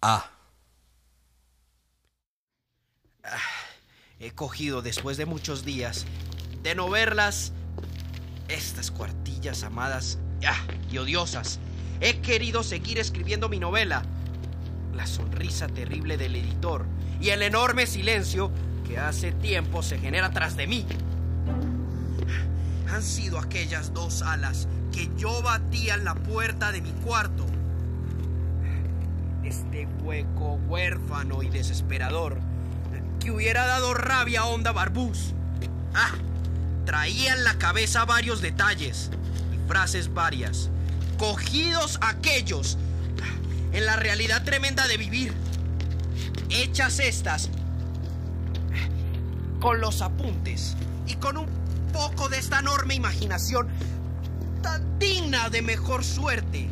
Ah. He cogido después de muchos días de no verlas estas cuartillas amadas ah, y odiosas. He querido seguir escribiendo mi novela. La sonrisa terrible del editor y el enorme silencio que hace tiempo se genera tras de mí. Han sido aquellas dos alas que yo batía en la puerta de mi cuarto. Este hueco huérfano y desesperador que hubiera dado rabia a Onda Barbús. Ah, traía en la cabeza varios detalles y frases varias, cogidos aquellos en la realidad tremenda de vivir, hechas estas con los apuntes y con un poco de esta enorme imaginación tan digna de mejor suerte.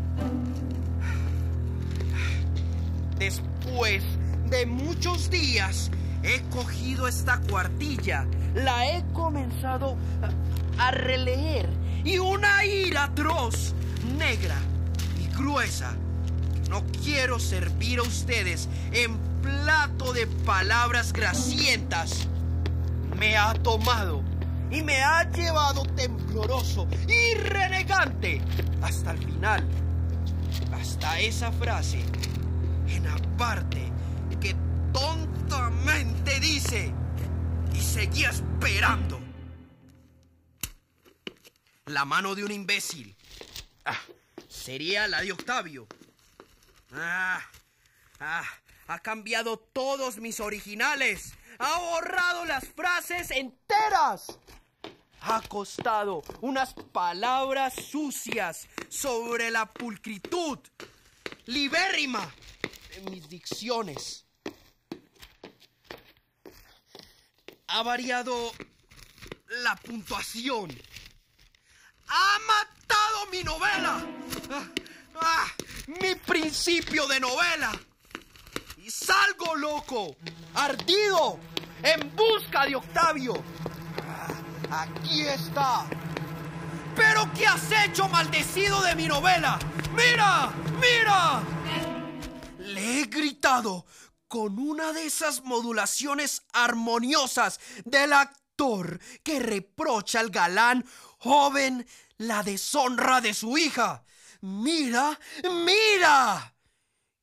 Después de muchos días, he cogido esta cuartilla, la he comenzado a releer y una ira atroz, negra y gruesa. No quiero servir a ustedes en plato de palabras grasientas. Me ha tomado y me ha llevado tembloroso y renegante hasta el final, hasta esa frase aparte que tontamente dice y seguía esperando. La mano de un imbécil. Ah, sería la de Octavio. Ah, ah, ha cambiado todos mis originales. Ha borrado las frases enteras. Ha costado unas palabras sucias sobre la pulcritud libérrima mis dicciones. Ha variado la puntuación. Ha matado mi novela. Ah, ah, mi principio de novela. Y salgo loco, ardido, en busca de Octavio. Ah, aquí está. ¿Pero qué has hecho, maldecido de mi novela? ¡Mira! ¡Mira! Gritado con una de esas modulaciones armoniosas del actor que reprocha al galán joven la deshonra de su hija. ¡Mira! ¡Mira!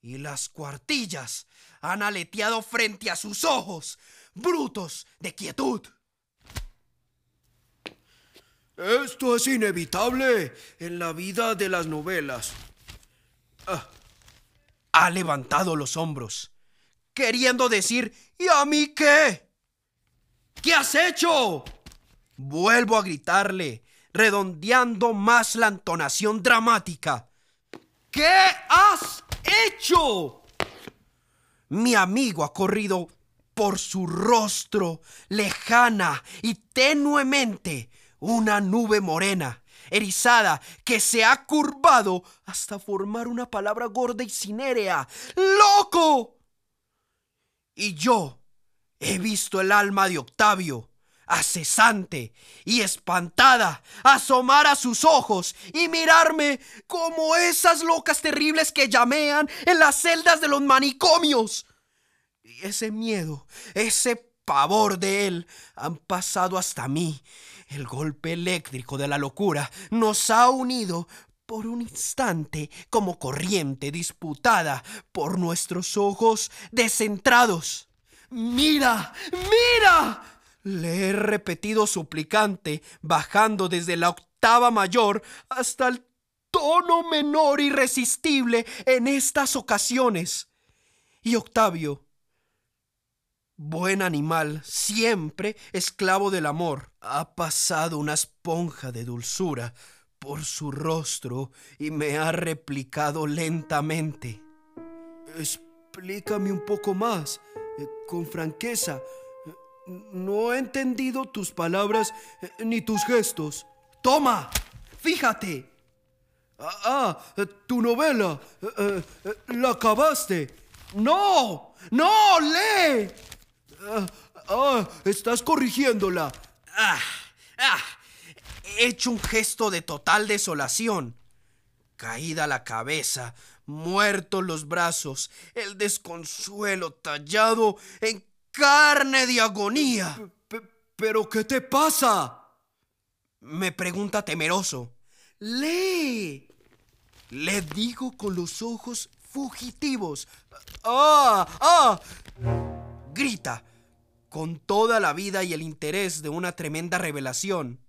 Y las cuartillas han aleteado frente a sus ojos, brutos de quietud. Esto es inevitable en la vida de las novelas. Ah. Ha levantado los hombros, queriendo decir, ¿y a mí qué? ¿Qué has hecho? Vuelvo a gritarle, redondeando más la entonación dramática. ¿Qué has hecho? Mi amigo ha corrido por su rostro lejana y tenuemente una nube morena, erizada, que se ha curvado hasta formar una palabra gorda y cinérea. ¡Loco! Y yo he visto el alma de Octavio, acesante y espantada, asomar a sus ojos y mirarme como esas locas terribles que llamean en las celdas de los manicomios. Y ese miedo, ese pavor de él han pasado hasta mí el golpe eléctrico de la locura nos ha unido por un instante como corriente disputada por nuestros ojos descentrados. ¡Mira! ¡Mira! Le he repetido suplicante, bajando desde la octava mayor hasta el tono menor irresistible en estas ocasiones. Y Octavio, buen animal, siempre esclavo del amor, ha pasado una esponja de dulzura por su rostro y me ha replicado lentamente. Explícame un poco más, eh, con franqueza. No he entendido tus palabras eh, ni tus gestos. Toma, fíjate. Ah, ah tu novela. Eh, la acabaste. No, no, lee. Ah, ah, estás corrigiéndola. Ah, ah, he hecho un gesto de total desolación. Caída la cabeza, muertos los brazos, el desconsuelo tallado en carne de agonía. ¿Pero qué te pasa? Me pregunta temeroso. Lee. Le digo con los ojos fugitivos. ¡Ah! ¡Ah! Grita, con toda la vida y el interés de una tremenda revelación.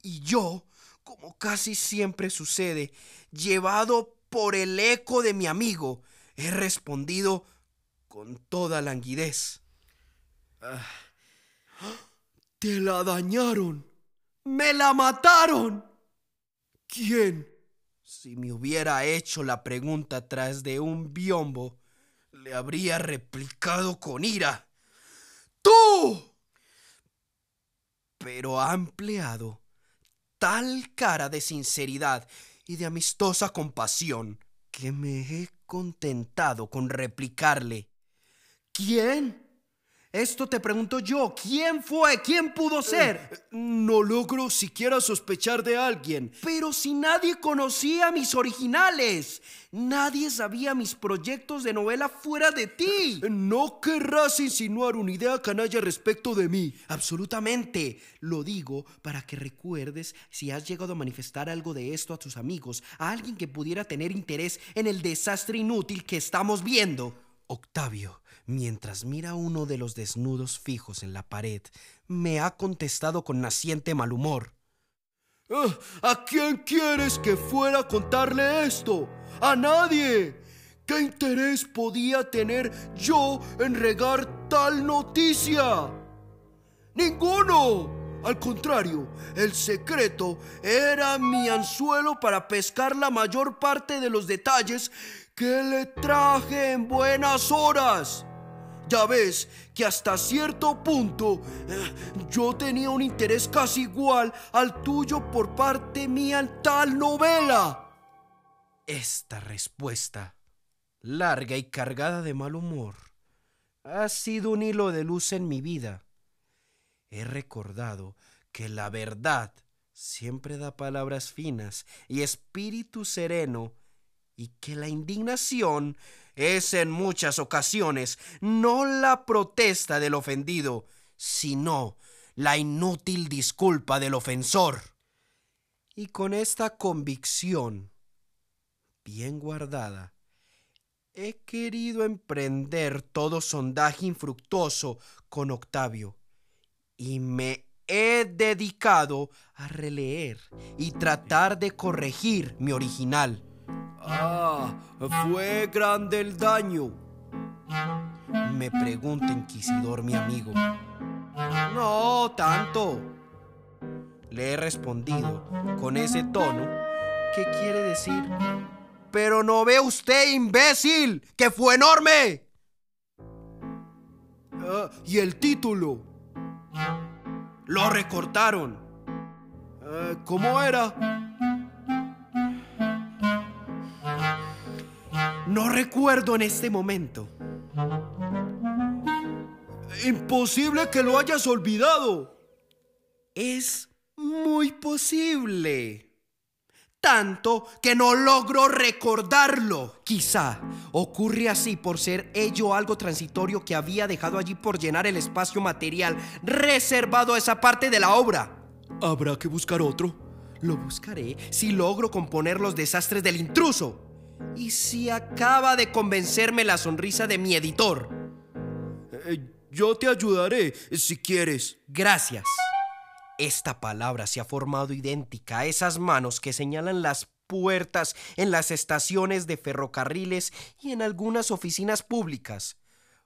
Y yo, como casi siempre sucede, llevado por el eco de mi amigo, he respondido con toda languidez. Ah, te la dañaron. Me la mataron. ¿Quién? Si me hubiera hecho la pregunta tras de un biombo, le habría replicado con ira. ¡Tú! Pero ha empleado tal cara de sinceridad y de amistosa compasión que me he contentado con replicarle. ¿Quién? Esto te pregunto yo, ¿quién fue? ¿Quién pudo ser? Eh, no logro siquiera sospechar de alguien. Pero si nadie conocía mis originales, nadie sabía mis proyectos de novela fuera de ti. No querrás insinuar una idea canalla respecto de mí. Absolutamente. Lo digo para que recuerdes si has llegado a manifestar algo de esto a tus amigos, a alguien que pudiera tener interés en el desastre inútil que estamos viendo. Octavio, mientras mira uno de los desnudos fijos en la pared, me ha contestado con naciente mal humor. Ah, ¿A quién quieres que fuera a contarle esto? ¡A nadie! ¿Qué interés podía tener yo en regar tal noticia? ¡Ninguno! Al contrario, el secreto era mi anzuelo para pescar la mayor parte de los detalles que le traje en buenas horas. Ya ves que hasta cierto punto eh, yo tenía un interés casi igual al tuyo por parte mía en tal novela. Esta respuesta, larga y cargada de mal humor, ha sido un hilo de luz en mi vida. He recordado que la verdad siempre da palabras finas y espíritu sereno y que la indignación es en muchas ocasiones no la protesta del ofendido, sino la inútil disculpa del ofensor. Y con esta convicción bien guardada, he querido emprender todo sondaje infructuoso con Octavio y me he dedicado a releer y tratar de corregir mi original. Ah, fue grande el daño. Me pregunta inquisidor mi amigo. No tanto. Le he respondido con ese tono que quiere decir, pero no ve usted, imbécil, que fue enorme. Ah, ¿Y el título? Lo recortaron. Ah, ¿Cómo era? No recuerdo en este momento. Imposible que lo hayas olvidado. Es muy posible. Tanto que no logro recordarlo. Quizá ocurre así por ser ello algo transitorio que había dejado allí por llenar el espacio material reservado a esa parte de la obra. Habrá que buscar otro. Lo buscaré si logro componer los desastres del intruso. Y si acaba de convencerme la sonrisa de mi editor. Eh, yo te ayudaré si quieres. Gracias. Esta palabra se ha formado idéntica a esas manos que señalan las puertas en las estaciones de ferrocarriles y en algunas oficinas públicas.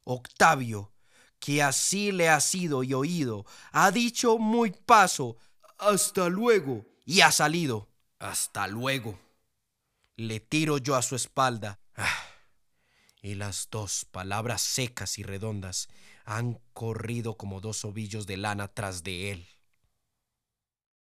Octavio, que así le ha sido y oído, ha dicho muy paso, hasta luego, y ha salido, hasta luego. Le tiro yo a su espalda. Ah, y las dos palabras secas y redondas han corrido como dos ovillos de lana tras de él.